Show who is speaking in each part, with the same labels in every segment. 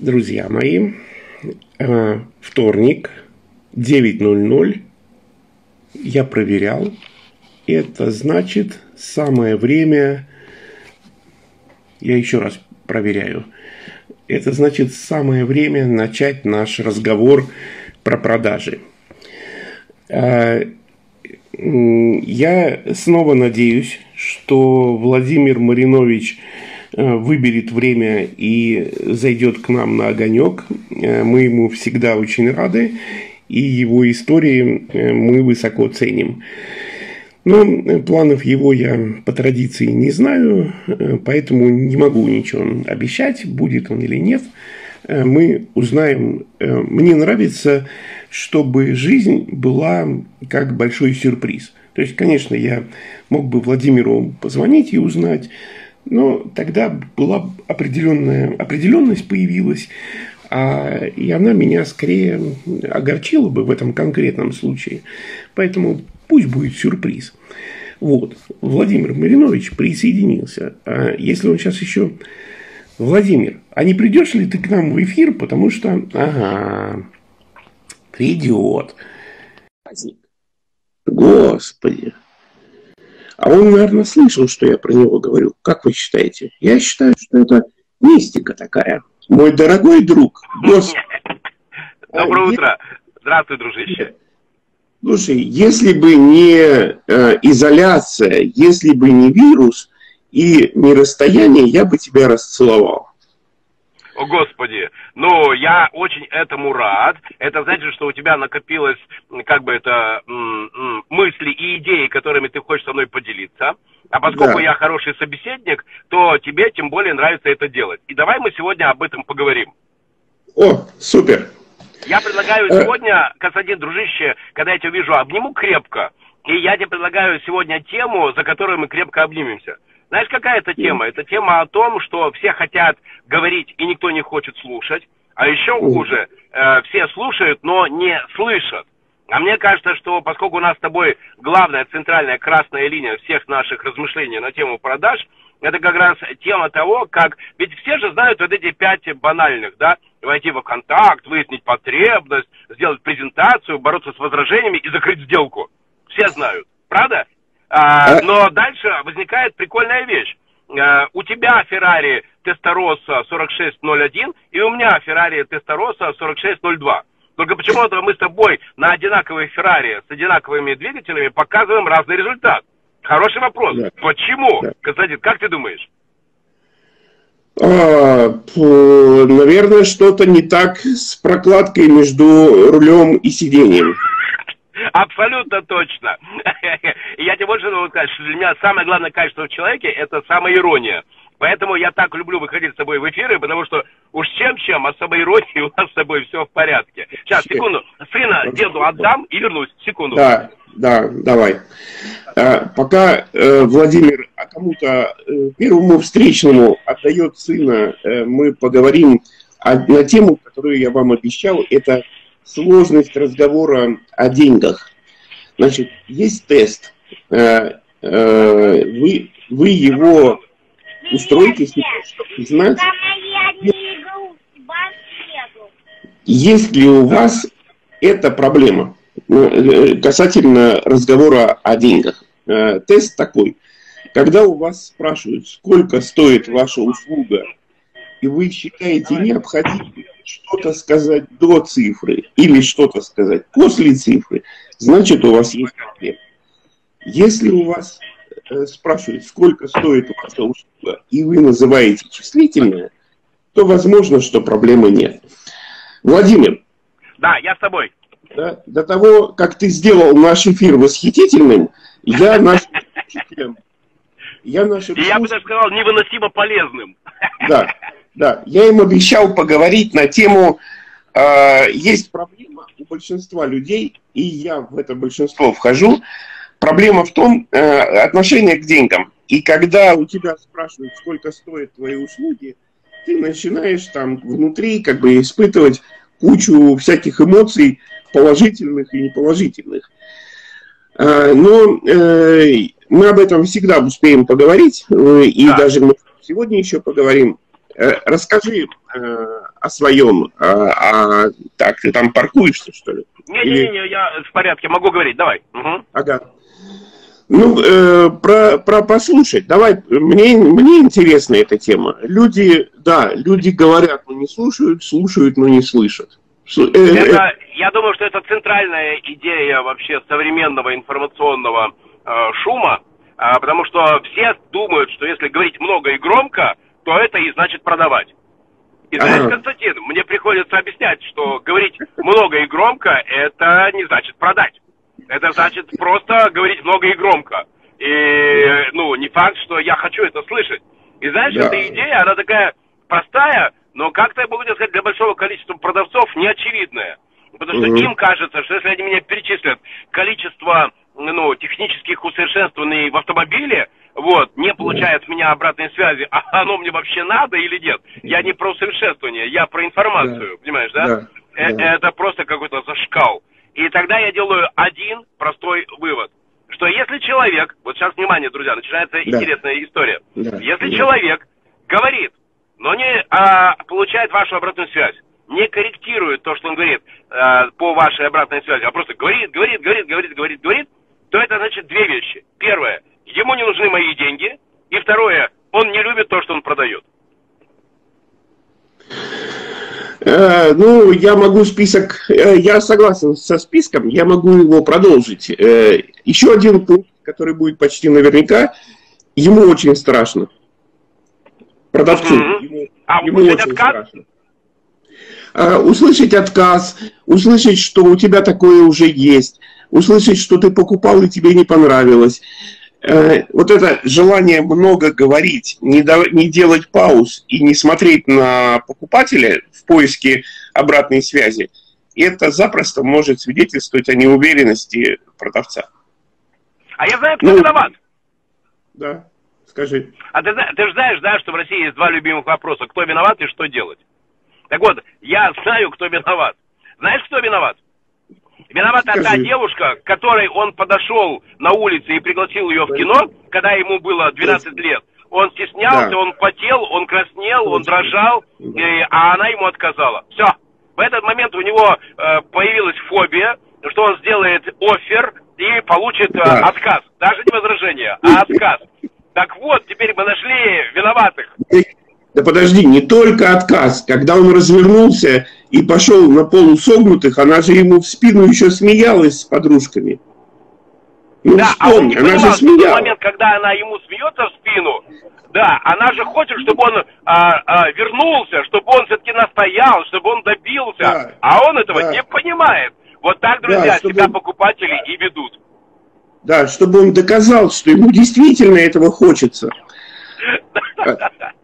Speaker 1: Друзья мои, э, вторник, 9.00, я проверял. Это значит самое время, я еще раз проверяю, это значит самое время начать наш разговор про продажи. Э, я снова надеюсь, что Владимир Маринович – выберет время и зайдет к нам на огонек. Э, мы ему всегда очень рады, и его истории э, мы высоко ценим. Но планов его я по традиции не знаю, поэтому не могу ничего обещать, будет он или нет. Мы узнаем. Мне нравится, чтобы жизнь была как большой сюрприз. То есть, конечно, я мог бы Владимиру позвонить и узнать, но тогда была определенная определенность появилась, а, и она меня скорее огорчила бы в этом конкретном случае. Поэтому пусть будет сюрприз. Вот, Владимир Маринович присоединился. А если он сейчас еще... Владимир, а не придешь ли ты к нам в эфир, потому что... Ага, придет. Господи. А он, наверное, слышал, что я про него говорю. Как вы считаете? Я считаю, что это мистика такая. Мой дорогой друг. Босс.
Speaker 2: Доброе утро. Здравствуй, дружище.
Speaker 1: Слушай, если бы не э, изоляция, если бы не вирус и не расстояние, я бы тебя расцеловал.
Speaker 2: О, Господи, ну, я очень этому рад. Это значит, что у тебя накопилось, как бы это, мысли и идеи, которыми ты хочешь со мной поделиться. А поскольку да. я хороший собеседник, то тебе тем более нравится это делать. И давай мы сегодня об этом поговорим.
Speaker 1: О, супер.
Speaker 2: Я предлагаю э. сегодня, Константин, дружище, когда я тебя вижу, обниму крепко. И я тебе предлагаю сегодня тему, за которую мы крепко обнимемся. Знаешь, какая это тема? Это тема о том, что все хотят говорить, и никто не хочет слушать. А еще хуже, э, все слушают, но не слышат. А мне кажется, что поскольку у нас с тобой главная центральная красная линия всех наших размышлений на тему продаж, это как раз тема того, как... Ведь все же знают вот эти пять банальных, да? Войти в контакт, выяснить потребность, сделать презентацию, бороться с возражениями и закрыть сделку. Все знают. Правда? А, а, но дальше возникает прикольная вещь. А, у тебя Ferrari Testarossa 4601 и у меня Ferrari Testarossa 4602. Только почему-то мы с тобой на одинаковой Ferrari с одинаковыми двигателями показываем разный результат. Хороший вопрос. Да. Почему? Да. Константин, как ты думаешь?
Speaker 1: А, наверное, что-то не так с прокладкой между рулем и сиденьем.
Speaker 2: Абсолютно точно. Я тебе больше могу сказать, что для меня самое главное качество в человеке – это самоирония. Поэтому я так люблю выходить с тобой в эфиры, потому что уж чем-чем, а с самоиронией у нас с тобой все в порядке. Сейчас, секунду. Сына деду отдам и вернусь. Секунду.
Speaker 1: Да, да, давай. А, пока э, Владимир а кому-то э, первому встречному отдает сына, э, мы поговорим на тему, которую я вам обещал. Это сложность разговора о деньгах. Значит, есть тест. Э, э, вы, вы его устроите, чтобы знать, есть ли у вас эта проблема э, касательно разговора о деньгах. Тест такой. Когда у вас спрашивают, сколько стоит ваша услуга, и вы считаете необходимым что-то сказать до цифры или что-то сказать после цифры, значит у вас есть проблема. Если у вас э, спрашивают, сколько стоит ваша услуга, и вы называете числительное, то возможно, что проблемы нет. Владимир.
Speaker 2: Да, я с тобой.
Speaker 1: Да, до того, как ты сделал наш эфир восхитительным, я нашим
Speaker 2: я нашим Я бы даже сказал, невыносимо полезным.
Speaker 1: Да, да, я им обещал поговорить на тему э, есть проблема у большинства людей, и я в это большинство вхожу. Проблема в том э, отношение к деньгам. И когда у тебя спрашивают, сколько стоят твои услуги, ты начинаешь там внутри как бы испытывать кучу всяких эмоций, положительных и неположительных. Э, но э, мы об этом всегда успеем поговорить, э, и да. даже мы сегодня еще поговорим. Расскажи э, о своем. А, а, так, ты там паркуешься, что ли?
Speaker 2: Не-не-не, я в порядке, могу говорить, давай. Угу.
Speaker 1: Ага. Ну, э, про, про послушать. Давай, мне, мне интересна эта тема. Люди, да, люди говорят, но не слушают, слушают, но не слышат.
Speaker 2: Э, э, это, я думаю, что это центральная идея вообще современного информационного э, шума, э, потому что все думают, что если говорить много и громко, то это и значит продавать. И знаешь. Константин, мне приходится объяснять, что говорить много и громко, это не значит продать. Это значит просто говорить много и громко. И, ну, не факт, что я хочу это слышать. И знаешь, да. эта идея, она такая простая, но как-то, я могу сказать, для большого количества продавцов неочевидная. Потому что угу. им кажется, что если они меня перечислят количество ну, технических усовершенствований в автомобиле, вот, не получает с меня обратной связи, а оно мне вообще надо или нет? Я не про усовершенствование, я про информацию, да. понимаешь, да? да. Э -э Это просто какой-то зашкал. И тогда я делаю один простой вывод, что если человек, вот сейчас внимание, друзья, начинается да. интересная история. Да. Если да. человек говорит, но не а, получает вашу обратную связь, не корректирует то, что он говорит а, по вашей обратной связи, а просто говорит, говорит, говорит, говорит, говорит, говорит, то это значит две вещи. Первое, ему не нужны мои деньги, и второе, он не любит то, что он продает.
Speaker 1: Э, ну, я могу список, э, я согласен со списком, я могу его продолжить. Э, еще один пункт, который будет почти наверняка, ему очень страшно. Продавцу. Mm-hmm. Ему, а ему очень отказ? страшно. Услышать отказ, услышать, что у тебя такое уже есть, услышать, что ты покупал и тебе не понравилось, Э, вот это желание много говорить, не, до, не делать пауз и не смотреть на покупателя в поиске обратной связи, это запросто может свидетельствовать о неуверенности продавца.
Speaker 2: А я знаю, кто ну, виноват.
Speaker 1: Да, скажи.
Speaker 2: А ты, ты же знаешь, да, что в России есть два любимых вопроса. Кто виноват и что делать? Так вот, я знаю, кто виноват. Знаешь, кто виноват? Виновата Скажи. та девушка, к которой он подошел на улице и пригласил ее в кино, когда ему было 12 лет. Он стеснялся, да. он потел, он краснел, он дрожал, и, а она ему отказала. Все. В этот момент у него э, появилась фобия, что он сделает офер и получит э, да. отказ. Даже не возражение, а отказ. Так вот, теперь мы нашли виноватых.
Speaker 1: Да подожди, не только отказ. Когда он развернулся и пошел на полусогнутых, она же ему в спину еще смеялась с подружками.
Speaker 2: Ну, да, вспомни, а он она же смеялась. в момент, когда она ему смеется в спину, да, она же хочет, чтобы он а, а, вернулся, чтобы он все-таки настоял, чтобы он добился, да, а он этого да. не понимает. Вот так, друзья, да, чтобы... себя покупатели и ведут.
Speaker 1: Да, чтобы он доказал, что ему действительно этого хочется.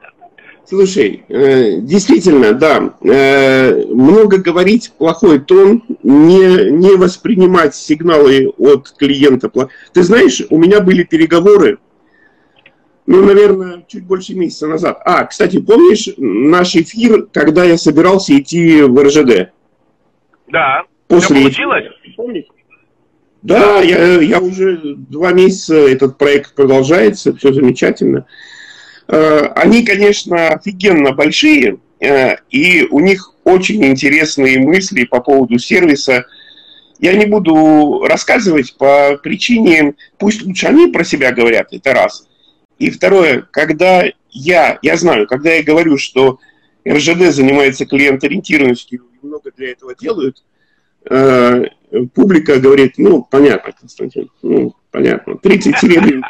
Speaker 1: Слушай, э, действительно, да, э, много говорить, плохой тон, не, не воспринимать сигналы от клиента. Ты знаешь, у меня были переговоры, ну, наверное, чуть больше месяца назад. А, кстати, помнишь наш эфир, когда я собирался идти в РЖД?
Speaker 2: Да. После... получилось? Помнишь?
Speaker 1: Да, я, я уже два месяца, этот проект продолжается, все замечательно. Э, они, конечно, офигенно большие, э, и у них очень интересные мысли по поводу сервиса. Я не буду рассказывать по причине, пусть лучше они про себя говорят, это раз. И второе, когда я, я знаю, когда я говорю, что РЖД занимается клиент-ориентированностью и много для этого делают, э, публика говорит, ну, понятно, Константин, ну, понятно, 30 серебряных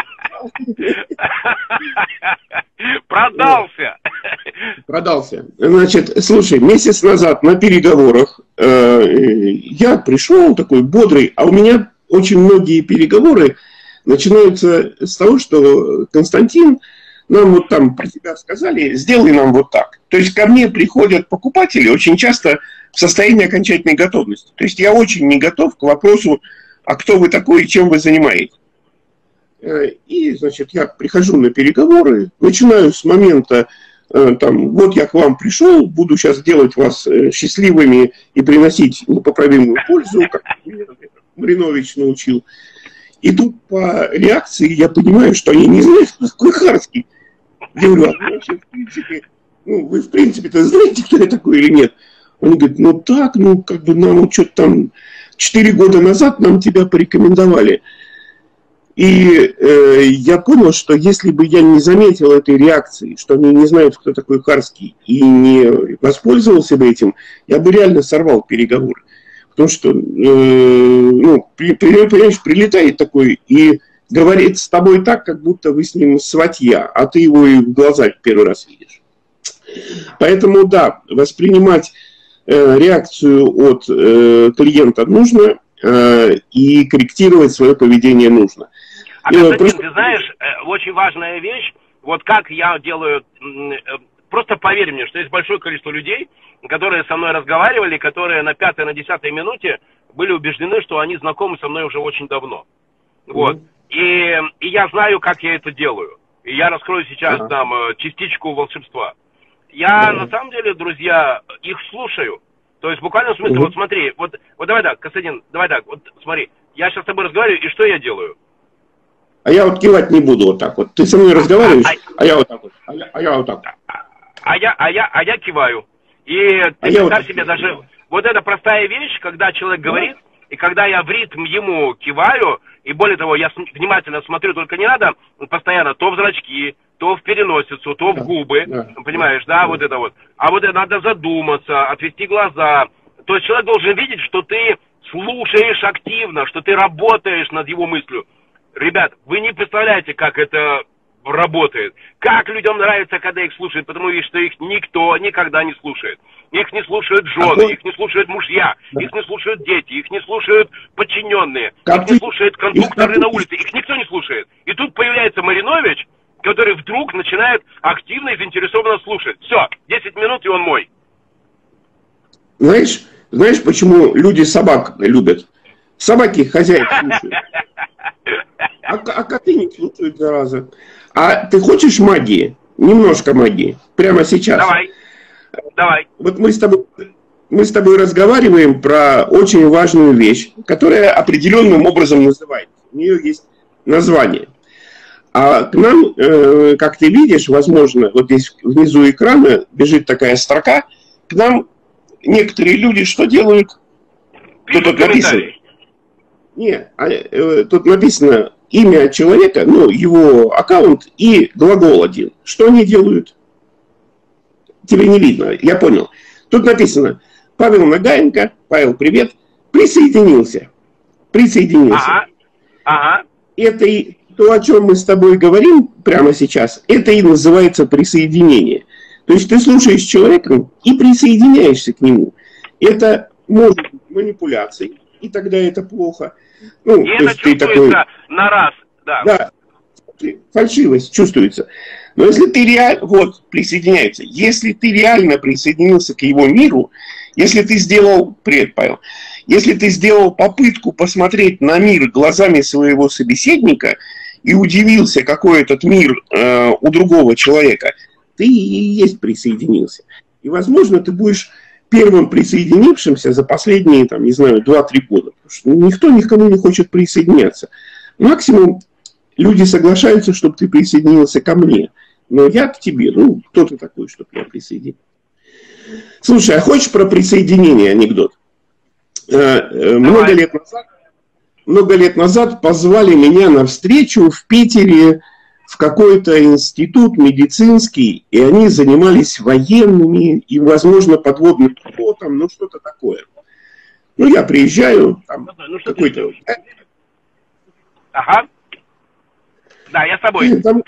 Speaker 2: Продался.
Speaker 1: Продался. Значит, слушай, месяц назад на переговорах э, я пришел такой бодрый, а у меня очень многие переговоры начинаются с того, что Константин, нам вот там про тебя сказали, сделай нам вот так. То есть ко мне приходят покупатели очень часто в состоянии окончательной готовности. То есть я очень не готов к вопросу, а кто вы такой и чем вы занимаетесь. Э, и, значит, я прихожу на переговоры, начинаю с момента, э, там, вот я к вам пришел, буду сейчас делать вас э, счастливыми и приносить непоправимую пользу, как Маринович научил. И тут по реакции я понимаю, что они не знают, что такое Харский. Я говорю, а значит, в принципе, ну, вы в принципе-то знаете, кто я такой или нет? Он говорит, ну так, ну как бы нам что-то там четыре года назад нам тебя порекомендовали. И э, я понял, что если бы я не заметил этой реакции, что они не знают, кто такой Харский, и не воспользовался бы этим, я бы реально сорвал переговоры. Потому что, э, ну, при, при, понимаешь, прилетает такой и говорит с тобой так, как будто вы с ним сватья, а ты его и в глаза первый раз видишь. Поэтому, да, воспринимать э, реакцию от э, клиента нужно, э, и корректировать свое поведение нужно.
Speaker 2: А, Константин, просто... ты знаешь, э, очень важная вещь, вот как я делаю, э, просто поверь мне, что есть большое количество людей, которые со мной разговаривали, которые на пятой, на десятой минуте были убеждены, что они знакомы со мной уже очень давно. Вот. И, и я знаю, как я это делаю. И я раскрою сейчас ага. там э, частичку волшебства. Я на самом деле, друзья, их слушаю. То есть буквально в смысле, угу. вот смотри, вот, вот давай так, Касадин, давай так, вот смотри, я сейчас с тобой разговариваю, и что я делаю?
Speaker 1: А я вот кивать не буду вот так вот. Ты со мной разговариваешь, а, я вот так вот. А я, а я вот так.
Speaker 2: А я, а я, а я киваю. И ты а представь вот себе даже, вот эта простая вещь, когда человек говорит, и когда я в ритм ему киваю, и более того, я внимательно смотрю, только не надо постоянно то в зрачки, то в переносицу, то в губы, да, понимаешь, да, да, вот это вот. А вот это надо задуматься, отвести глаза. То есть человек должен видеть, что ты слушаешь активно, что ты работаешь над его мыслью. Ребят, вы не представляете, как это работает. Как людям нравится, когда их слушают, потому что их никто никогда не слушает. Их не слушают жены, их не слушают мужья, их не слушают дети, их не слушают подчиненные, их не слушают кондукторы на улице, их никто не слушает. И тут появляется Маринович, который вдруг начинает активно и заинтересованно слушать. Все, 10 минут, и он мой.
Speaker 1: Знаешь, знаешь, почему люди собак любят? Собаки хозяев слушают. А, а коты не слушают, зараза. А ты хочешь магии? Немножко магии. Прямо сейчас.
Speaker 2: Давай. Давай.
Speaker 1: Вот мы с тобой, мы с тобой разговариваем про очень важную вещь, которая определенным образом называется. У нее есть название. А к нам, э, как ты видишь, возможно, вот здесь внизу экрана бежит такая строка, к нам некоторые люди что делают?
Speaker 2: Пишут тут
Speaker 1: Нет, а, э, тут написано имя человека, ну, его аккаунт и глагол один. Что они делают? Тебе не видно, я понял. Тут написано, Павел Нагаенко, Павел, привет, присоединился. Присоединился. Ага. Ага. Это и то, о чем мы с тобой говорим прямо сейчас, это и называется присоединение. То есть ты слушаешь человека и присоединяешься к нему. Это может быть манипуляцией, и тогда это плохо.
Speaker 2: Ну, и то это ты такой... на раз, да.
Speaker 1: Да, фальшивость чувствуется. Но если ты реально, вот, присоединяется, если ты реально присоединился к его миру, если ты сделал, привет, Павел, если ты сделал попытку посмотреть на мир глазами своего собеседника и удивился, какой этот мир э, у другого человека, ты и есть присоединился. И, возможно, ты будешь первым присоединившимся за последние, там, не знаю, 2-3 года. Потому что никто никому не хочет присоединяться. Максимум люди соглашаются, чтобы ты присоединился ко мне. Но я к тебе. Ну, кто ты такой, чтобы я присоединился? Слушай, а хочешь про присоединение анекдот? Э, э, много лет назад много лет назад позвали меня на встречу в Питере в какой-то институт медицинский, и они занимались военными и, возможно, подводным флотом, ну, что-то такое. Ну, я приезжаю, там ну, какой-то...
Speaker 2: Ага. Да, я с тобой.
Speaker 1: Там,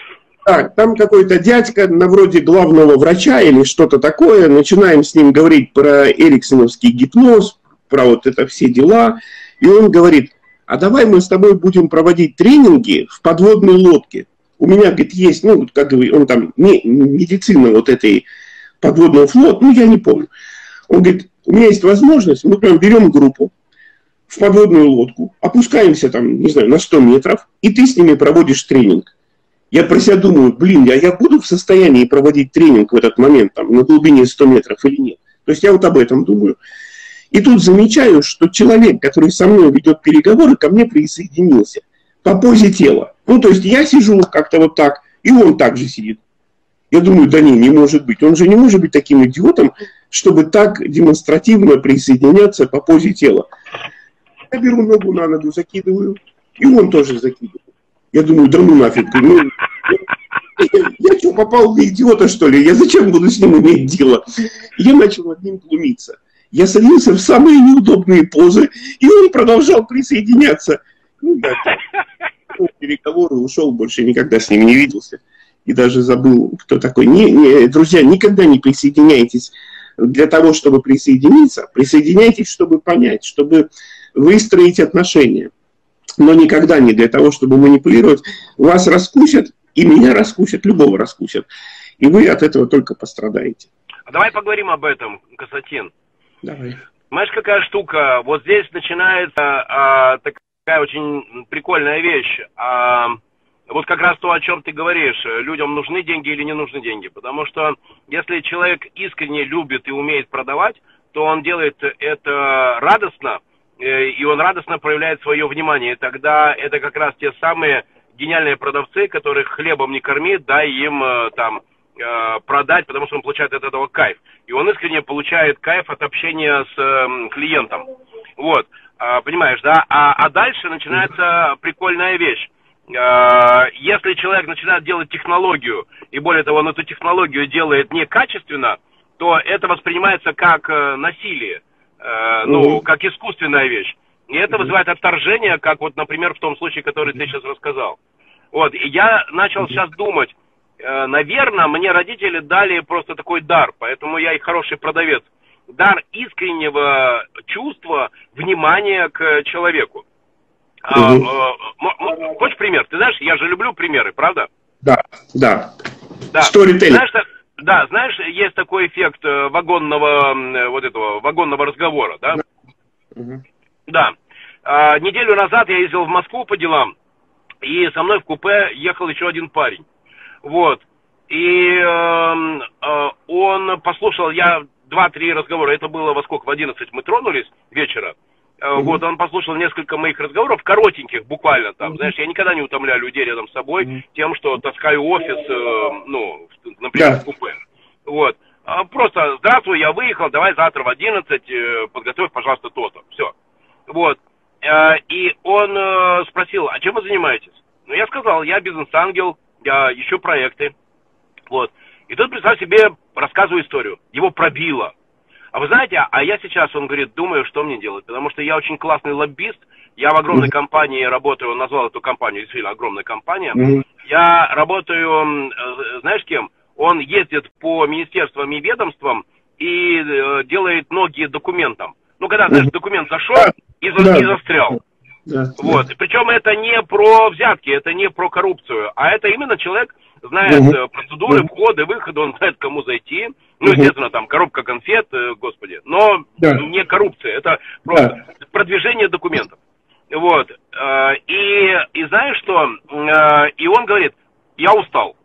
Speaker 1: да, там какой-то дядька на вроде главного врача или что-то такое. Начинаем с ним говорить про эриксоновский гипноз, про вот это все дела. И он говорит, а давай мы с тобой будем проводить тренинги в подводной лодке у меня, говорит, есть, ну, как говорит, он там, не, медицина вот этой подводного флота, ну, я не помню. Он говорит, у меня есть возможность, мы прям берем группу в подводную лодку, опускаемся там, не знаю, на 100 метров, и ты с ними проводишь тренинг. Я про себя думаю, блин, я, я буду в состоянии проводить тренинг в этот момент, там, на глубине 100 метров или нет. То есть я вот об этом думаю. И тут замечаю, что человек, который со мной ведет переговоры, ко мне присоединился по позе тела. Ну, то есть я сижу как-то вот так, и он также сидит. Я думаю, да не, не может быть. Он же не может быть таким идиотом, чтобы так демонстративно присоединяться по позе тела. Я беру ногу на ногу, закидываю, и он тоже закидывает. Я думаю, да ну нафиг. Ну, я, я что, попал в идиота, что ли? Я зачем буду с ним иметь дело? Я начал над ним глумиться. Я садился в самые неудобные позы, и он продолжал присоединяться. Ну, да, переговоры ушел, больше никогда с ними не виделся. И даже забыл, кто такой. Не, не, друзья, никогда не присоединяйтесь для того, чтобы присоединиться. Присоединяйтесь, чтобы понять, чтобы выстроить отношения. Но никогда не для того, чтобы манипулировать. Вас раскусят, и меня раскусят, любого раскусят. И вы от этого только пострадаете.
Speaker 2: Давай поговорим об этом, Константин. Давай. Знаешь, какая штука? Вот здесь начинается а, такая очень прикольная вещь. А, вот как раз то, о чем ты говоришь. Людям нужны деньги или не нужны деньги. Потому что если человек искренне любит и умеет продавать, то он делает это радостно, э, и он радостно проявляет свое внимание. И тогда это как раз те самые гениальные продавцы, которых хлебом не корми, дай им э, там Э, продать, потому что он получает от этого кайф. И он искренне получает кайф от общения с э, клиентом. Вот, э, понимаешь, да? А, а дальше начинается прикольная вещь. Э, если человек начинает делать технологию, и более того, он эту технологию делает некачественно, то это воспринимается как э, насилие, э, ну, как искусственная вещь. И это вызывает отторжение, как вот, например, в том случае, который ты сейчас рассказал. Вот, и я начал сейчас думать, Э, наверное, мне родители дали просто такой дар, поэтому я и хороший продавец. Дар искреннего чувства, внимания к человеку. Угу. А, хочешь пример? Ты знаешь, я же люблю примеры, правда?
Speaker 1: Да, да.
Speaker 2: Да. Знаешь, да, знаешь, есть такой эффект э, вагонного вот этого вагонного разговора, да? Угу. Да. А, неделю назад я ездил в Москву по делам, и со мной в купе ехал еще один парень. Вот. И э, э, он послушал, я два-три разговора, это было во сколько, в 11 мы тронулись вечера. Mm-hmm. Вот, он послушал несколько моих разговоров, коротеньких буквально там, mm-hmm. знаешь, я никогда не утомляю людей рядом с собой mm-hmm. тем, что таскаю офис, э, ну, например, yeah. в купе. Вот. А просто, здравствуй, я выехал, давай завтра в 11, э, подготовь, пожалуйста, то-то. Все. Вот. Э, и он э, спросил, а чем вы занимаетесь? Ну, я сказал, я бизнес-ангел, я ищу проекты. Вот. И тут, представь себе, рассказываю историю. Его пробило. А вы знаете, а я сейчас, он говорит, думаю, что мне делать. Потому что я очень классный лоббист. Я в огромной компании работаю, он назвал эту компанию, действительно огромная компания. Я работаю, э, знаешь кем? Он ездит по министерствам и ведомствам и э, делает ноги документам. Ну, когда, знаешь, документ зашел и, за, и застрял. Да, вот. Да. Причем это не про взятки, это не про коррупцию, а это именно человек знает угу. процедуры, входы, выходы, он знает, кому зайти. Ну, естественно, там коробка конфет, э, господи, но да. не коррупция, это просто да. продвижение документов. Вот. Э, и, и знаешь что? И он говорит, я устал.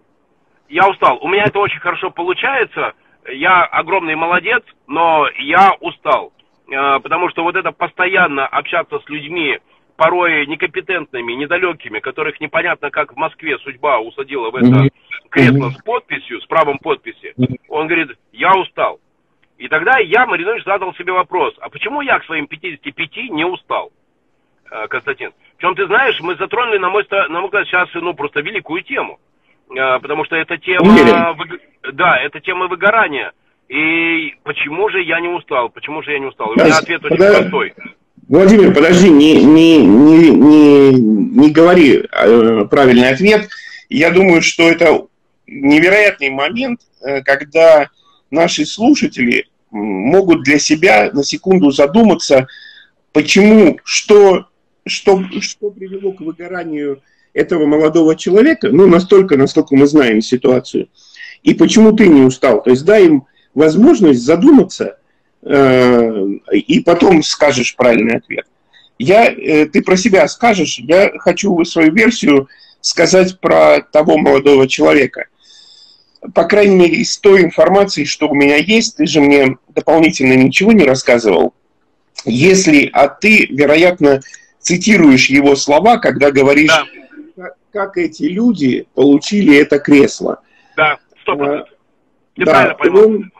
Speaker 2: Я устал. У меня это очень хорошо получается. Я огромный молодец, но я устал. Потому что вот это постоянно общаться с людьми, порой некомпетентными, недалекими, которых непонятно, как в Москве судьба усадила в это кресло с подписью, с правом подписи, он говорит, я устал. И тогда я, Маринович, задал себе вопрос, а почему я к своим 55 не устал, э, Константин? Причем, ты знаешь, мы затронули, на мой, на мой взгляд, сейчас, ну, просто великую тему. Э, потому что это тема, да, это тема выгорания. И почему же я не устал? Почему же я не устал? У меня ответ очень простой.
Speaker 1: Владимир, подожди, не, не, не, не, не говори э, правильный ответ. Я думаю, что это невероятный момент, э, когда наши слушатели могут для себя на секунду задуматься, почему, что, что, что привело к выгоранию этого молодого человека, ну, настолько, насколько мы знаем ситуацию, и почему ты не устал. То есть дай им возможность задуматься – и потом скажешь правильный ответ. Я, э, ты про себя скажешь, я хочу свою версию сказать про того молодого человека. По крайней мере, из той информации, что у меня есть, ты же мне дополнительно ничего не рассказывал. Если, а ты, вероятно, цитируешь его слова, когда говоришь, да. как, как эти люди получили это кресло.
Speaker 2: Да.
Speaker 1: Сто процентов. Ты да, Он,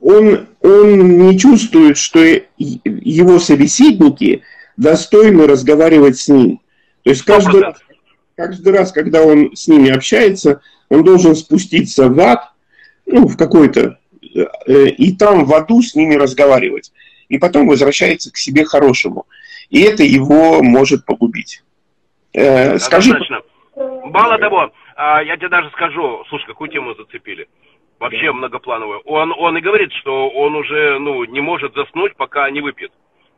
Speaker 1: он, он не чувствует, что его собеседники достойны разговаривать с ним. То есть каждый раз, каждый раз, когда он с ними общается, он должен спуститься в ад, ну, в какой-то, э, и там в аду с ними разговаривать. И потом возвращается к себе хорошему. И это его может погубить.
Speaker 2: Э, скажи... Мало того, а, я тебе даже скажу, слушай, какую тему зацепили? Вообще да. многоплановую. Он, он и говорит, что он уже ну, не может заснуть, пока не выпьет.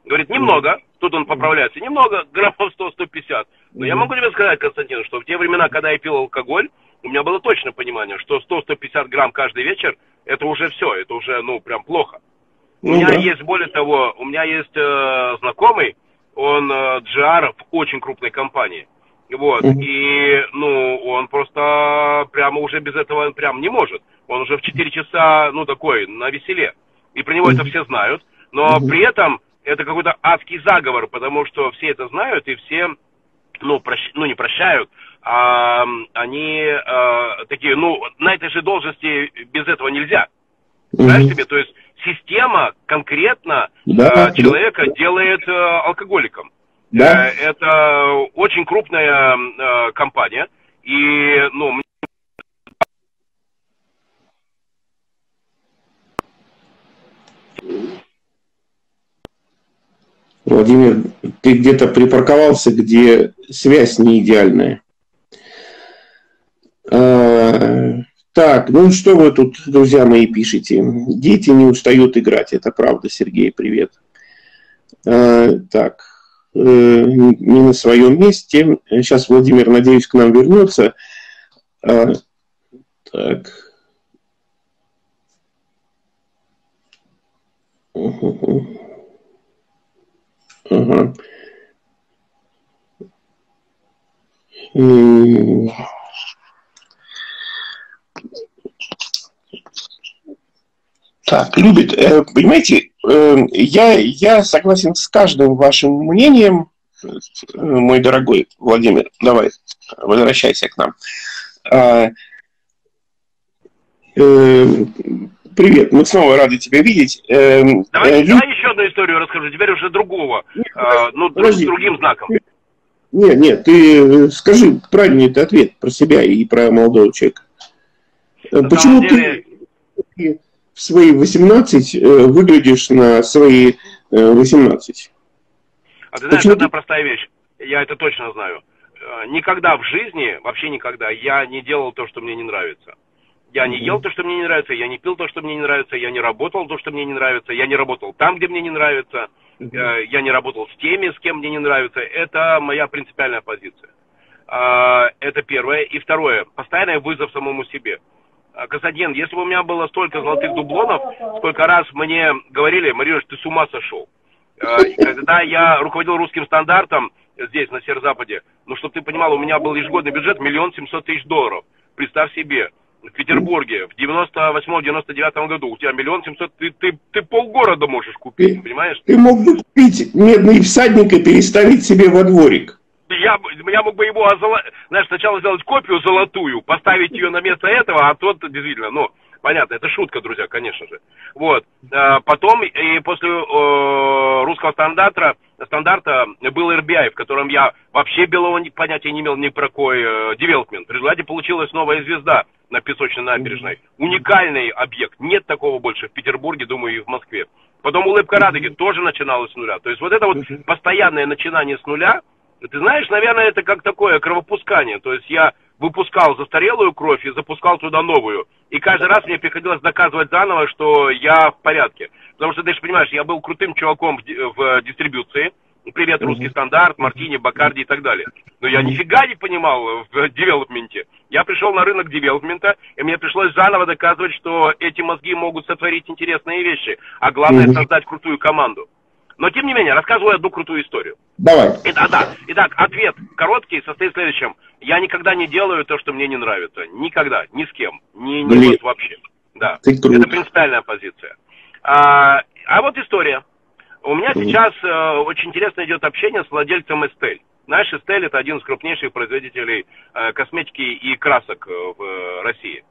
Speaker 2: Говорит, немного, тут он поправляется, немного, граммов 100-150. Но я могу тебе сказать, Константин, что в те времена, когда я пил алкоголь, у меня было точное понимание, что 100-150 грамм каждый вечер, это уже все, это уже, ну, прям плохо. У ну, меня да. есть, более того, у меня есть э, знакомый, он э, GR в очень крупной компании. Вот, mm-hmm. и, ну, он просто прямо уже без этого прям не может. Он уже в 4 часа, ну, такой, на веселе. И про него это все знают. Но при этом это какой-то адский заговор, потому что все это знают, и все, ну, прощ... ну не прощают, а они а, такие, ну, на этой же должности без этого нельзя. Знаешь себе, то есть система конкретно да, э, человека да. делает э, алкоголиком. Да. Э, это очень крупная э, компания, и, ну,
Speaker 1: Владимир, ты где-то припарковался, где связь не идеальная. А, так, ну что вы тут, друзья мои, пишете? Дети не устают играть, это правда, Сергей, привет. А, так, э, не на своем месте. Сейчас Владимир, надеюсь, к нам вернется. А, так. Ага. Так, любит. Э, понимаете, э, я, я согласен с каждым вашим мнением, э, мой дорогой Владимир. Давай, возвращайся к нам. А, привет, мы снова рады тебя видеть.
Speaker 2: Давай, Лю... давай еще расскажу, теперь уже другого, нет, а, ну, с другим знаком.
Speaker 1: Нет, нет, ты скажи правильный это ответ про себя и про молодого человека. На Почему деле... ты в свои 18 э, выглядишь на свои 18.
Speaker 2: Э, а ты знаешь, Почему одна простая вещь. Я это точно знаю. Э, никогда в жизни, вообще никогда, я не делал то, что мне не нравится. Я не ел то, что мне не нравится, я не пил то, что мне не нравится, я не работал то, что мне не нравится, я не работал там, где мне не нравится, я не работал с теми, с кем мне не нравится. Это моя принципиальная позиция. А, это первое. И второе, постоянный вызов самому себе. А, Константин, если бы у меня было столько золотых дублонов, сколько раз мне говорили, Мариош, ты с ума сошел. А, когда я руководил русским стандартом здесь, на Северо-Западе, ну, чтобы ты понимал, у меня был ежегодный бюджет миллион семьсот тысяч долларов. Представь себе, в Петербурге в 98-99 году у тебя миллион семьсот, ты, ты, ты полгорода можешь купить, ты, понимаешь?
Speaker 1: Ты мог бы купить медный всадник и переставить себе во дворик
Speaker 2: я, я мог бы его, озоло... знаешь, сначала сделать копию золотую, поставить ее на место этого, а тот действительно, ну, понятно, это шутка, друзья, конечно же. Вот. А, потом, и после э, русского стандарта, стандарта был RBI, в котором я вообще белого понятия не имел ни про какой э, девелопмент. В результате получилась новая звезда на Песочной набережной. Уникальный объект. Нет такого больше в Петербурге, думаю, и в Москве. Потом улыбка Радуги тоже начиналась с нуля. То есть вот это вот постоянное начинание с нуля – ты знаешь, наверное, это как такое кровопускание. То есть я выпускал застарелую кровь и запускал туда новую. И каждый раз мне приходилось доказывать заново, что я в порядке. Потому что, ты же понимаешь, я был крутым чуваком в, в дистрибуции. Привет, русский стандарт, Мартини, Бакарди и так далее. Но я нифига не понимал в девелопменте. Я пришел на рынок девелопмента, и мне пришлось заново доказывать, что эти мозги могут сотворить интересные вещи. А главное, создать крутую команду. Но, тем не менее, рассказываю одну крутую историю.
Speaker 1: Давай.
Speaker 2: Итак, да. Итак, ответ короткий состоит в следующем. Я никогда не делаю то, что мне не нравится. Никогда. Ни с кем. Ни, ни вот вообще. Да. Это принципиальная позиция. А, а вот история. У меня сейчас э, очень интересно идет общение с владельцем Estelle. Знаешь, Estelle это один из крупнейших производителей э, косметики и красок э, в э, России.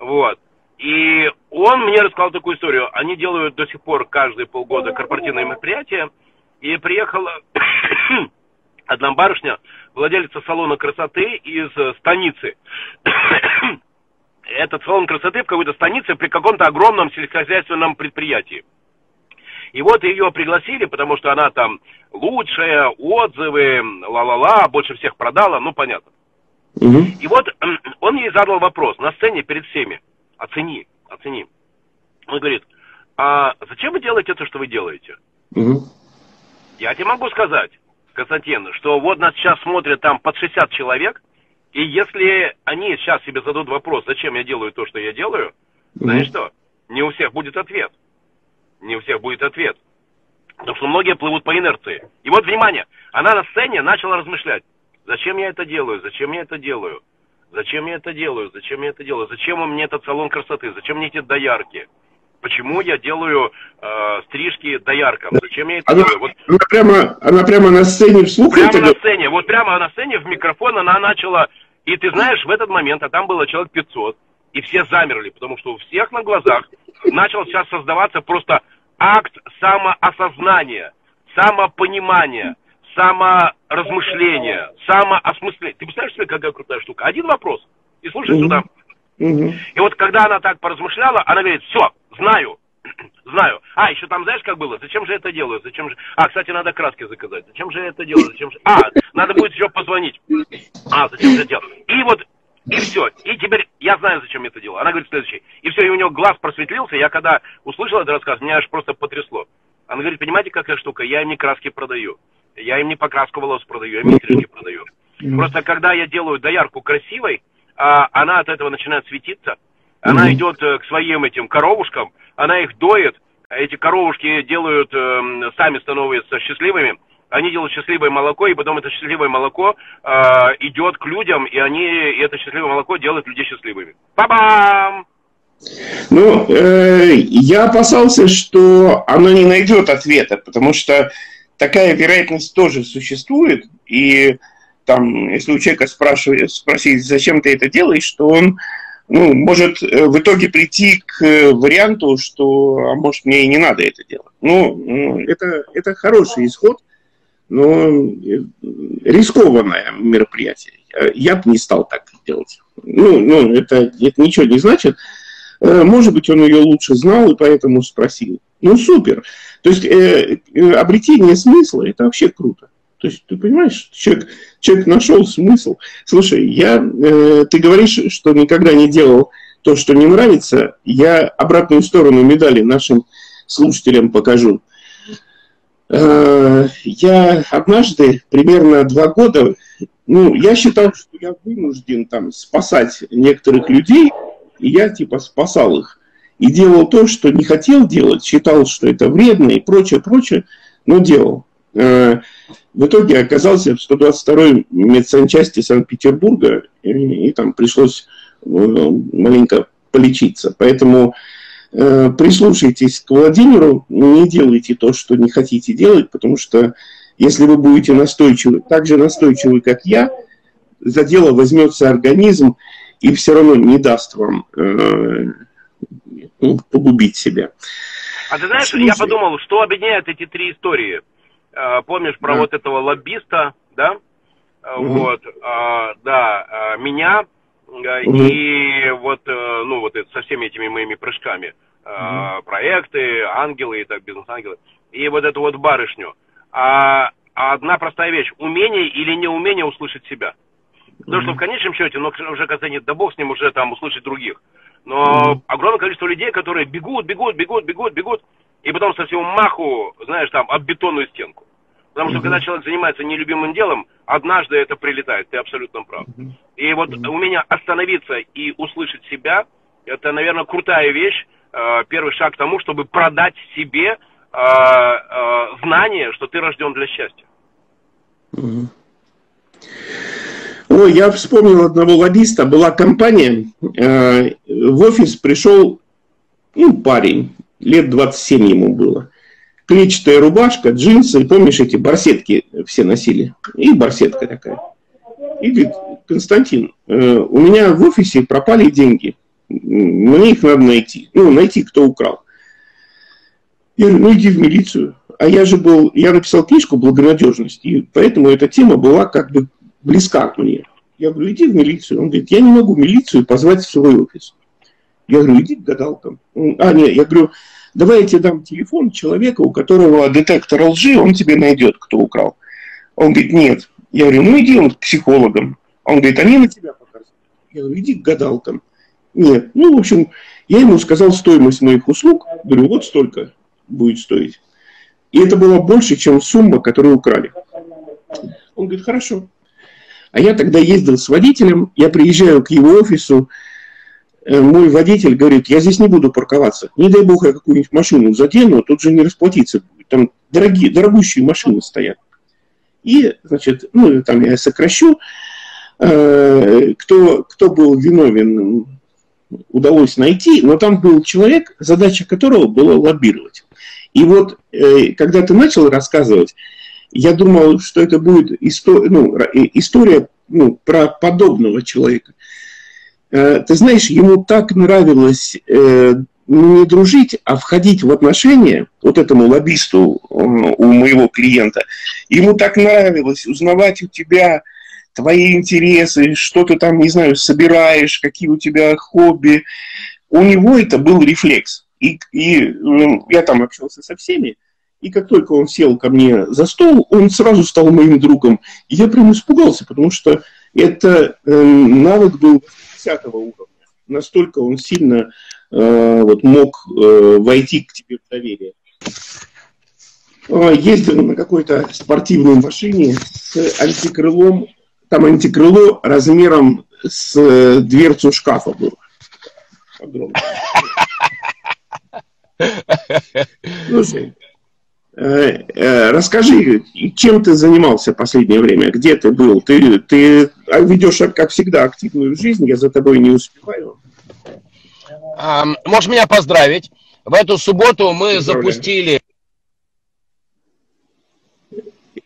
Speaker 2: Вот. И он мне рассказал такую историю. Они делают до сих пор каждые полгода корпоративные мероприятия. И приехала одна барышня, владелица салона красоты из станицы. Этот салон красоты в какой-то станице при каком-то огромном сельскохозяйственном предприятии. И вот ее пригласили, потому что она там лучшая, отзывы, ла-ла-ла, больше всех продала, ну понятно. Угу. И вот он ей задал вопрос на сцене перед всеми. Оцени, оцени. Он говорит, а зачем вы делаете то, что вы делаете? Угу. Я тебе могу сказать, Константин, что вот нас сейчас смотрят там под 60 человек, и если они сейчас себе зададут вопрос, зачем я делаю то, что я делаю, угу. знаешь что, не у всех будет ответ. Не у всех будет ответ. Потому что многие плывут по инерции. И вот, внимание, она на сцене начала размышлять. Зачем я это делаю? Зачем я это делаю? Зачем я это делаю? Зачем я это делаю? Зачем мне этот салон красоты? Зачем мне эти доярки? Почему я делаю э, стрижки дояркам? Зачем я это
Speaker 1: она,
Speaker 2: делаю?
Speaker 1: Вот, она, прямо, она прямо на сцене вслух
Speaker 2: Прямо это... на сцене. Вот прямо на сцене в микрофон она начала... И ты знаешь, в этот момент, а там было человек 500, и все замерли, потому что у всех на глазах начал сейчас создаваться просто акт самоосознания, самопонимания, саморазмышления, самоосмысления. Ты представляешь себе, какая крутая штука? Один вопрос. И слушай mm-hmm. сюда. Mm-hmm. И вот когда она так поразмышляла, она говорит, все, знаю, знаю. А, еще там знаешь, как было? Зачем же это делаю? Зачем же... А, кстати, надо краски заказать. Зачем же это делаю? Зачем же... А, надо будет еще позвонить. А, зачем же это делаю? И вот и все. И теперь я знаю, зачем я это делаю. Она говорит следующее. И все, и у нее глаз просветлился. Я когда услышал этот рассказ, меня аж просто потрясло. Она говорит, понимаете, какая штука? Я им не краски продаю. Я им не покраску волос продаю, я им не стрижки продаю. Просто когда я делаю доярку красивой, а, она от этого начинает светиться. Она идет э, к своим этим коровушкам, она их доет, эти коровушки делают, э, сами становятся счастливыми, они делают счастливое молоко, и потом это счастливое молоко э, идет к людям, и они и это счастливое молоко делают людей счастливыми. Па-бам!
Speaker 1: Ну, э, я опасался, что оно не найдет ответа, потому что такая вероятность тоже существует, и там, если у человека спрашивать, спросить, зачем ты это делаешь, что он ну, может э, в итоге прийти к варианту, что, а может, мне и не надо это делать. Ну, ну это, это хороший исход, но э, рискованное мероприятие. Я бы не стал так делать. Ну, ну это, это ничего не значит. Э, может быть, он ее лучше знал и поэтому спросил. Ну, супер. То есть э, э, обретение смысла – это вообще круто. То есть, ты понимаешь, человек, человек нашел смысл. Слушай, я, э, ты говоришь, что никогда не делал то, что не нравится. Я обратную сторону медали нашим слушателям покажу. Я однажды, примерно два года, ну, я считал, что я вынужден там спасать некоторых людей, и я типа спасал их. И делал то, что не хотел делать, считал, что это вредно и прочее, прочее, но делал. Э, в итоге оказался в 122-й медсанчасти Санкт-Петербурга, и, и там пришлось э, маленько полечиться. Поэтому э, прислушайтесь к Владимиру, не делайте то, что не хотите делать, потому что если вы будете настойчивы, так же настойчивы, как я, за дело возьмется организм, и все равно не даст вам э, ну, погубить себя.
Speaker 2: А ты знаешь, Слушай. я подумал, что объединяет эти три истории. Э, помнишь про да. вот этого лоббиста, да? Угу. Вот, э, да, э, меня. И вот, э, ну, вот это, со всеми этими моими прыжками. Угу. Проекты, ангелы и так, бизнес-ангелы. И вот эту вот барышню. А, а одна простая вещь. Умение или неумение услышать себя. Потому что в конечном счете, ну, уже когда нет, да бог с ним уже там услышать других. Но огромное количество людей, которые бегут, бегут, бегут, бегут, бегут, и потом со всего маху, знаешь, там, об бетонную стенку. Потому что когда человек занимается нелюбимым делом, однажды это прилетает, ты абсолютно прав. И вот у меня остановиться и услышать себя, это, наверное, крутая вещь, э, первый шаг к тому, чтобы продать себе э, э, знание, что ты рожден для счастья.
Speaker 1: Ой, я вспомнил одного лоббиста. Была компания, э, в офис пришел ну, парень, лет 27 ему было. Клетчатая рубашка, джинсы, помнишь, эти барсетки все носили? И барсетка такая. И говорит, Константин, э, у меня в офисе пропали деньги. мне их надо найти. Ну, найти, кто украл. Я говорю, ну иди в милицию. А я же был, я написал книжку «Благонадежность», и поэтому эта тема была как бы близка к мне. Я говорю, иди в милицию. Он говорит, я не могу милицию позвать в свой офис. Я говорю, иди к гадалкам. А, нет, я говорю, давай я тебе дам телефон человека, у которого детектор лжи, он тебе найдет, кто украл. Он говорит, нет. Я говорю, ну иди он к психологам. Он говорит, они на тебя показывают. Я говорю, иди к гадалкам. Нет. Ну, в общем, я ему сказал стоимость моих услуг. Говорю, вот столько будет стоить. И это было больше, чем сумма, которую украли. Он говорит, хорошо. А я тогда ездил с водителем, я приезжаю к его офису, мой водитель говорит, я здесь не буду парковаться. Не дай бог я какую-нибудь машину задену, тут же не расплатиться будет. Там дорогие, дорогущие машины стоят. И, значит, ну, там я сокращу, э, кто, кто был виновен, удалось найти, но там был человек, задача которого была лоббировать. И вот, э, когда ты начал рассказывать, я думал, что это будет история, ну, история ну, про подобного человека. Э, ты знаешь, ему так нравилось э, не дружить, а входить в отношения, вот этому лоббисту у моего клиента, ему так нравилось узнавать у тебя твои интересы, что ты там, не знаю, собираешь, какие у тебя хобби. У него это был рефлекс. И, и я там общался со всеми, и как только он сел ко мне за стол, он сразу стал моим другом. И я прям испугался, потому что это э, навык был 10 уровня. Настолько он сильно э, вот, мог э, войти к тебе в доверие. Ездил на какой-то спортивной машине с антикрылом. Там антикрыло размером с э, дверцу шкафа было. Огромное. Слушай, Э, э, расскажи, чем ты занимался последнее время? Где ты был? Ты, ты ведешь, как всегда, активную жизнь, я за тобой не успеваю.
Speaker 2: Можешь меня поздравить. В эту субботу мы запустили...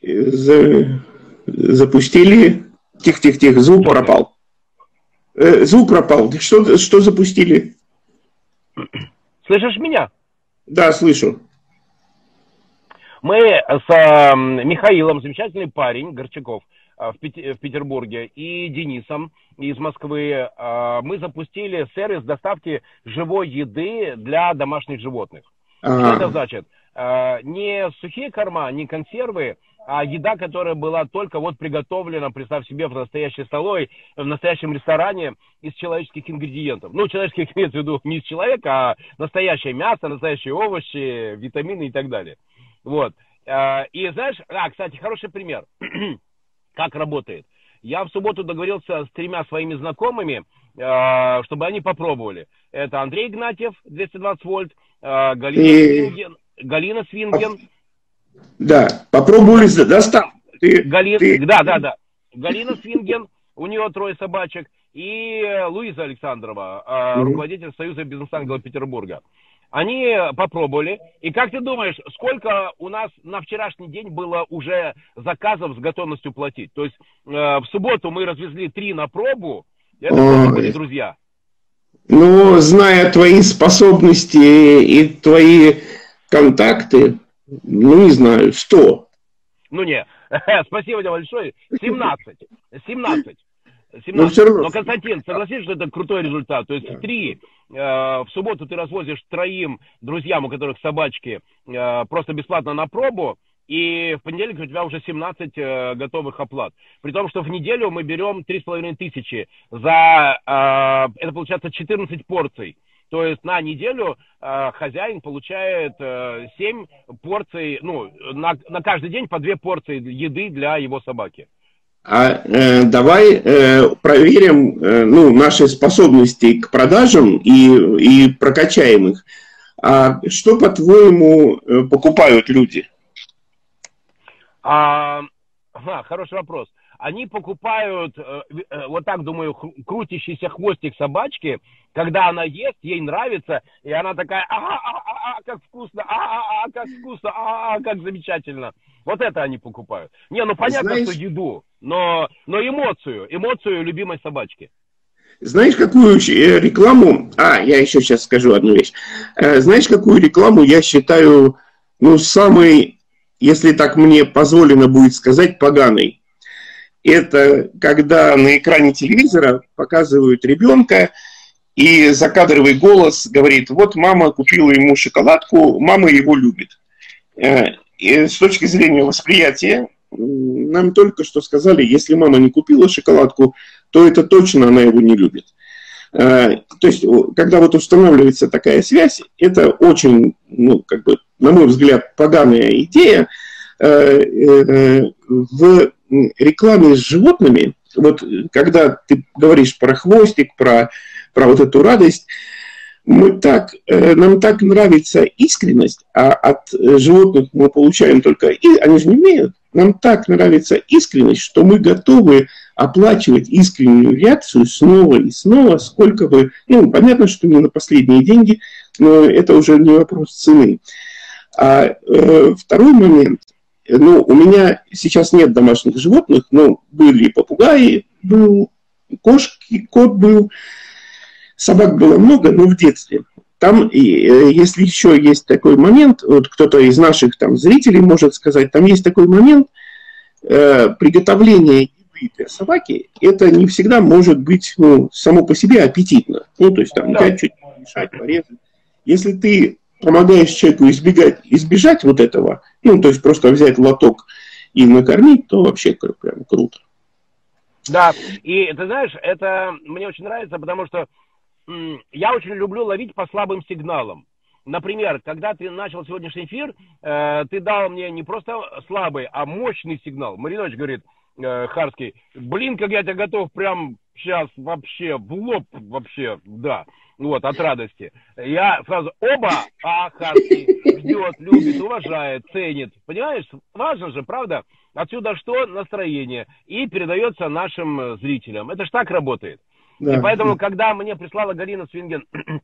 Speaker 1: За... Запустили... Тихо-тихо-тихо, звук пропал. Э, звук пропал. Что, что запустили?
Speaker 2: Слышишь меня?
Speaker 1: Да, слышу.
Speaker 2: Мы с э, Михаилом, замечательный парень, Горчаков, э, в, Пет- в Петербурге, и Денисом из Москвы, э, мы запустили сервис доставки живой еды для домашних животных. А-а-а. Что это значит? Э, не сухие корма, не консервы, а еда, которая была только вот приготовлена, представь себе, в настоящей столовой, в настоящем ресторане из человеческих ингредиентов. Ну, человеческих имеется в виду не из человека, а настоящее мясо, настоящие овощи, витамины и так далее. Вот. А, и знаешь, а, кстати, хороший пример, как работает. Я в субботу договорился с тремя своими знакомыми, а, чтобы они попробовали. Это Андрей Игнатьев, 220 вольт, Галина, и... Свинген, Галина Свинген.
Speaker 1: Да, попробовали доставку.
Speaker 2: Ты, Галина, ты... Да, да, да. Галина Свинген, у нее трое собачек, и Луиза Александрова, руководитель Союза бизнес-ангелов Петербурга. Они попробовали. И как ты думаешь, сколько у нас на вчерашний день было уже заказов с готовностью платить? То есть э, в субботу мы развезли три на пробу. Это Ой. были друзья.
Speaker 1: Ну, зная твои способности и твои контакты, ну, не знаю, сто.
Speaker 2: Ну, не, спасибо тебе большое. 17. 17. 17. Но, все равно. Но, Константин, согласись, что это крутой результат. То есть да. три. Э, в субботу ты развозишь троим друзьям, у которых собачки, э, просто бесплатно на пробу. И в понедельник у тебя уже 17 э, готовых оплат. При том, что в неделю мы берем 3,5 тысячи за, э, это получается 14 порций. То есть на неделю э, хозяин получает э, 7 порций, ну, на, на каждый день по 2 порции еды для его собаки.
Speaker 1: А э, давай э, проверим э, ну, наши способности к продажам и, и прокачаем их. А что, по-твоему, э, покупают люди?
Speaker 2: А, ага, хороший вопрос. Они покупают, э, э, вот так думаю, крутящийся хвостик собачки, когда она ест, ей нравится, и она такая, а, а, а, а как вкусно, а, а, а, как вкусно, а, а, как замечательно. Вот это они покупают. Не, ну понятно, Знаешь... что еду, но, но эмоцию, эмоцию любимой собачки.
Speaker 1: Знаешь, какую э, рекламу... А, я еще сейчас скажу одну вещь. Э, знаешь, какую рекламу я считаю, ну, самой, если так мне позволено будет сказать, поганой? Это когда на экране телевизора показывают ребенка, и закадровый голос говорит, вот мама купила ему шоколадку, мама его любит. И с точки зрения восприятия, нам только что сказали, если мама не купила шоколадку, то это точно она его не любит. Э, то есть, когда вот устанавливается такая связь, это очень, ну, как бы, на мой взгляд, поганая идея. Э, в рекламе с животными, вот когда ты говоришь про хвостик, про, про вот эту радость, мы так, э, нам так нравится искренность, а от животных мы получаем только, и они же не умеют, нам так нравится искренность, что мы готовы оплачивать искреннюю реакцию снова и снова, сколько бы, ну, понятно, что не на последние деньги, но это уже не вопрос цены. А э, второй момент, ну, у меня сейчас нет домашних животных, но были попугаи, был кошки, кот был, собак было много, но в детстве. Там, э, если еще есть такой момент, вот кто-то из наших там зрителей может сказать, там есть такой момент э, приготовления еды для собаки, это не всегда может быть ну, само по себе аппетитно. Ну, то есть там взять чуть помешать, порезать. Если ты помогаешь человеку избегать, избежать вот этого, ну, то есть просто взять лоток и накормить, то вообще прям круто.
Speaker 2: Да, и ты знаешь, это мне очень нравится, потому что я очень люблю ловить по слабым сигналам. Например, когда ты начал сегодняшний эфир, э, ты дал мне не просто слабый, а мощный сигнал. Маринович говорит, э, Харский, блин, как я тебя готов прям сейчас вообще в лоб вообще, да, вот, от радости. Я сразу, оба, а Харский ждет, любит, уважает, ценит. Понимаешь, важно же, правда? Отсюда что? Настроение. И передается нашим зрителям. Это ж так работает. Да. И поэтому, когда мне прислала Галина Свинген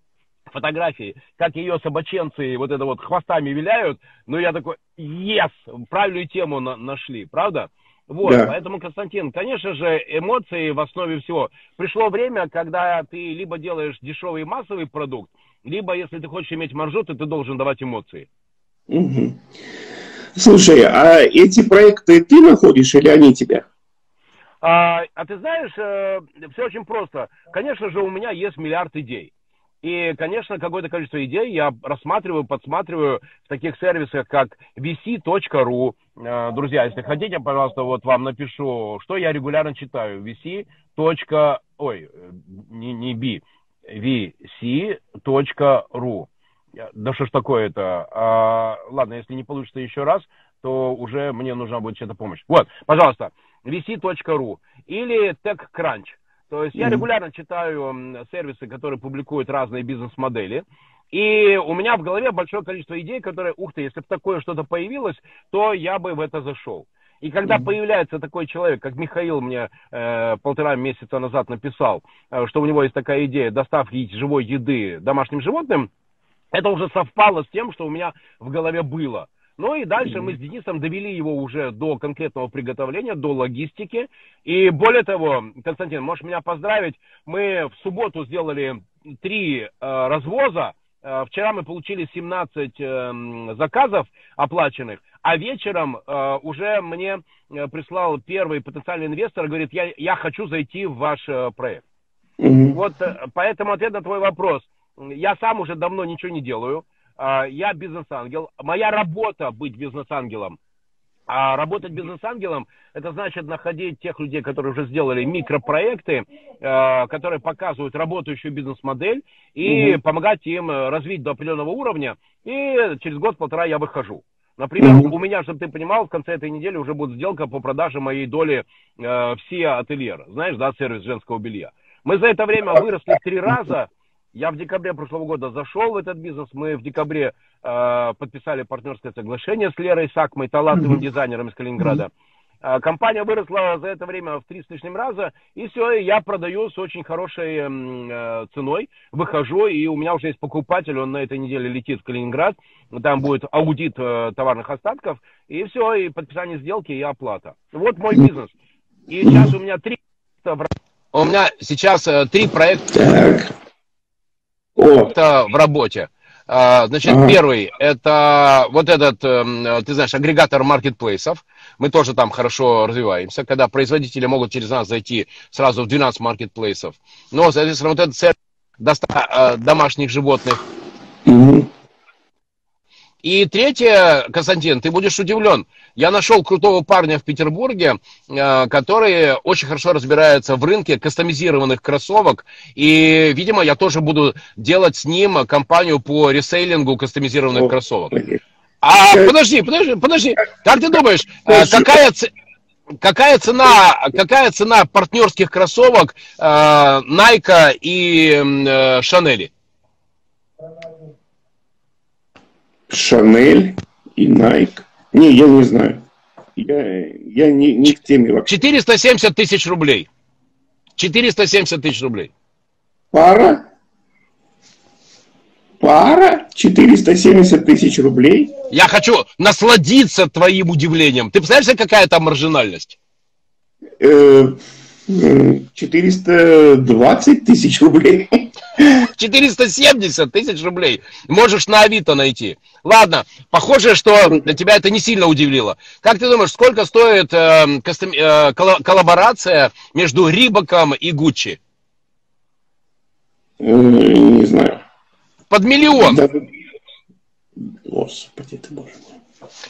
Speaker 2: фотографии, как ее собаченцы вот это вот хвостами виляют, ну я такой, yes, правильную тему на нашли, правда? Вот, да. поэтому, Константин, конечно же, эмоции в основе всего. Пришло время, когда ты либо делаешь дешевый массовый продукт, либо, если ты хочешь иметь маржу, то ты должен давать эмоции.
Speaker 1: Угу. Слушай, а эти проекты ты находишь или они тебя?
Speaker 2: А, а ты знаешь, э, все очень просто. Конечно же, у меня есть миллиард идей. И, конечно, какое-то количество идей я рассматриваю, подсматриваю в таких сервисах, как vc.ru. Э, друзья, если хотите, пожалуйста, вот вам напишу, что я регулярно читаю. vc. Ой, не, не b, vc.ru. Да что ж такое-то? А, ладно, если не получится еще раз, то уже мне нужна будет чья-то помощь. Вот, пожалуйста, vc.ru или TechCrunch. То есть mm-hmm. я регулярно читаю сервисы, которые публикуют разные бизнес-модели. И у меня в голове большое количество идей, которые, ух ты, если бы такое что-то появилось, то я бы в это зашел. И когда mm-hmm. появляется такой человек, как Михаил мне э, полтора месяца назад написал, э, что у него есть такая идея доставки живой еды домашним животным, это уже совпало с тем, что у меня в голове было. Ну и дальше мы с Денисом довели его уже до конкретного приготовления, до логистики. И более того, Константин, можешь меня поздравить, мы в субботу сделали три э, развоза. Э, вчера мы получили 17 э, заказов оплаченных, а вечером э, уже мне э, прислал первый потенциальный инвестор, говорит, я, я хочу зайти в ваш э, проект. Mm-hmm. Вот э, поэтому ответ на твой вопрос. Я сам уже давно ничего не делаю. А, я бизнес-ангел. Моя работа быть бизнес-ангелом. А работать бизнес-ангелом, это значит находить тех людей, которые уже сделали микропроекты, э, которые показывают работающую бизнес-модель, и угу. помогать им развить до определенного уровня. И через год-полтора я выхожу. Например, угу. у меня, чтобы ты понимал, в конце этой недели уже будет сделка по продаже моей доли э, в SIA Ательер. Знаешь, да, сервис женского белья. Мы за это время выросли в три раза я в декабре прошлого года зашел в этот бизнес. Мы в декабре э, подписали партнерское соглашение с Лерой Сакмой, талантливым mm-hmm. дизайнером из Калининграда. Mm-hmm. Компания выросла за это время в три с лишним раза, и все, я продаю с очень хорошей э, ценой, выхожу, и у меня уже есть покупатель, он на этой неделе летит в Калининград, там будет аудит э, товарных остатков, и все, и подписание сделки, и оплата. Вот мой бизнес. И сейчас у меня три у меня сейчас э, три проекта так. О. в работе. А, значит, ага. первый это вот этот, эм, ты знаешь, агрегатор маркетплейсов. Мы тоже там хорошо развиваемся, когда производители могут через нас зайти сразу в 12 маркетплейсов. Но, соответственно, вот этот сервис э, домашних животных. Угу. И третье, Константин, ты будешь удивлен. Я нашел крутого парня в Петербурге, э, который очень хорошо разбирается в рынке кастомизированных кроссовок. И, видимо, я тоже буду делать с ним компанию по ресейлингу кастомизированных О, кроссовок. А подожди, подожди, подожди. Как ты думаешь, э, какая, какая цена, какая цена партнерских кроссовок э, Nike и Шанели?
Speaker 1: Шанель и Nike. Не, я не знаю. Я, я не, не в теме
Speaker 2: вообще. 470 тысяч рублей. 470 тысяч рублей.
Speaker 1: Пара? Пара? 470 тысяч рублей?
Speaker 2: Я хочу насладиться твоим удивлением. Ты представляешь, какая там маржинальность?
Speaker 1: Э, 420 тысяч рублей.
Speaker 2: 470 тысяч рублей. Можешь на Авито найти. Ладно, похоже, что тебя это не сильно удивило. Как ты думаешь, сколько стоит э, кастом, э, коллаборация между Рибаком и Гуччи?
Speaker 1: Э, не знаю.
Speaker 2: Под миллион. Да. Господи ты боже мой.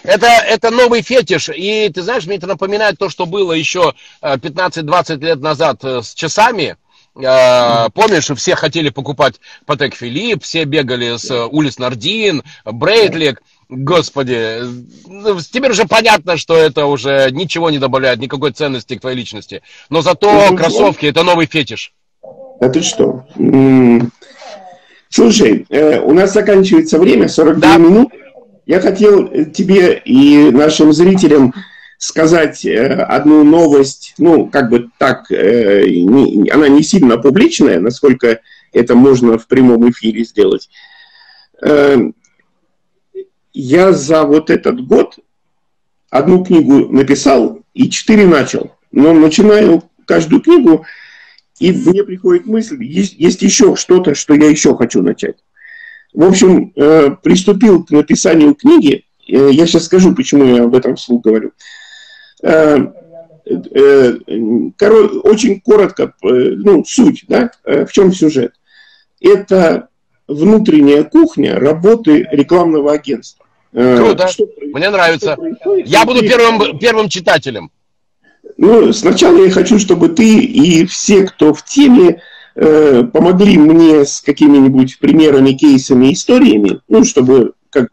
Speaker 2: Это, это новый фетиш. И ты знаешь, мне это напоминает то, что было еще 15-20 э, лет назад э, с часами. Э, помнишь, все хотели покупать Патек Филипп, все бегали с улиц Нардин, Брейдлик. Господи, ну, теперь уже понятно, что это уже ничего не добавляет, никакой ценности к твоей личности. Но зато кроссовки это новый фетиш.
Speaker 1: А ты что? Слушай, у нас заканчивается время, 42 да. минуты. Я хотел тебе и нашим зрителям сказать э, одну новость, ну, как бы так, э, она не сильно публичная, насколько это можно в прямом эфире сделать. Э, я за вот этот год одну книгу написал и четыре начал. Но начинаю каждую книгу, и мне приходит мысль, есть, есть еще что-то, что я еще хочу начать. В общем, э, приступил к написанию книги. Э, я сейчас скажу, почему я об этом вслух говорю. Э, очень коротко, ну, суть, да, в чем сюжет. Это внутренняя кухня работы рекламного агентства.
Speaker 2: Круто, что, мне нравится. Я буду первым, первым читателем.
Speaker 1: Ну, сначала я хочу, чтобы ты и все, кто в теме, Э, помогли мне с какими-нибудь примерами, кейсами, историями, ну, чтобы как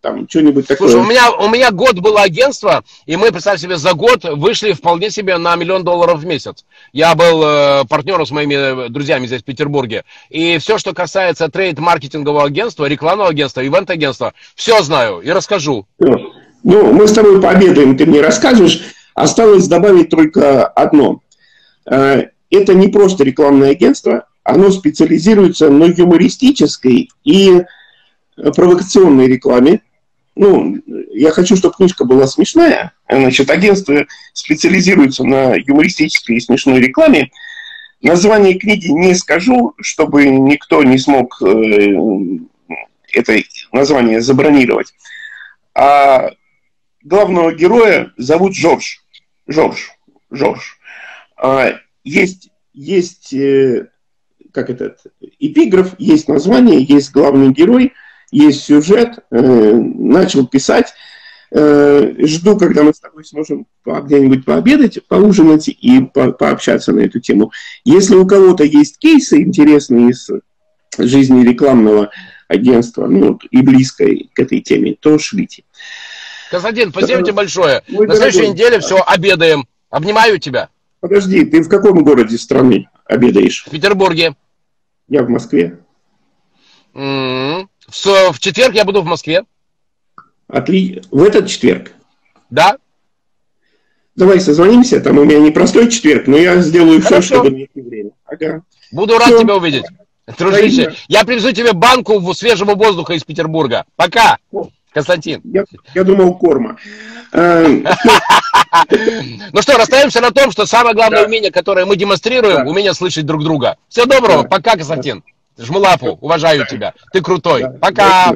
Speaker 1: там что-нибудь такое.
Speaker 2: Слушай, у меня, у меня год было агентство, и мы, представь себе, за год вышли вполне себе на миллион долларов в месяц. Я был э, партнером с моими друзьями здесь в Петербурге. И все, что касается трейд-маркетингового агентства, рекламного агентства, ивент-агентства, все знаю и расскажу.
Speaker 1: Ну, мы с тобой пообедаем, ты мне расскажешь. Осталось добавить только одно. Э, это не просто рекламное агентство, оно специализируется на юмористической и провокационной рекламе. Ну, я хочу, чтобы книжка была смешная. Значит, агентство специализируется на юмористической и смешной рекламе. Название книги не скажу, чтобы никто не смог э, это название забронировать. А главного героя зовут Жорж. Жорж. Жорж. Есть, есть э, как этот, эпиграф, есть название, есть главный герой, есть сюжет, э, начал писать. Э, жду, когда мы с тобой сможем где-нибудь пообедать, поужинать и по пообщаться на эту тему. Если у кого-то есть кейсы интересные из жизни рекламного агентства, ну, и близкой к этой теме, то шлите.
Speaker 2: Константин, спасибо тебе большое. Мой На следующей неделе все, обедаем. Обнимаю тебя.
Speaker 1: Подожди, ты в каком городе страны обедаешь?
Speaker 2: В Петербурге.
Speaker 1: Я в Москве.
Speaker 2: Mm-hmm. В, в четверг я буду в Москве.
Speaker 1: Отлично. В этот четверг?
Speaker 2: Да.
Speaker 1: Давай созвонимся. Там у меня непростой четверг, но я сделаю Хорошо. все, чтобы найти время.
Speaker 2: Ага. Буду рад все. тебя увидеть. Дружище, я привезу тебе банку свежего воздуха из Петербурга. Пока. Константин.
Speaker 1: Я, я думал, корма.
Speaker 2: Ну что, расстаемся на том, что самое главное умение, которое мы демонстрируем, умение слышать друг друга. Всего доброго. Пока, Константин. Жму лапу. Уважаю тебя. Ты крутой. Пока.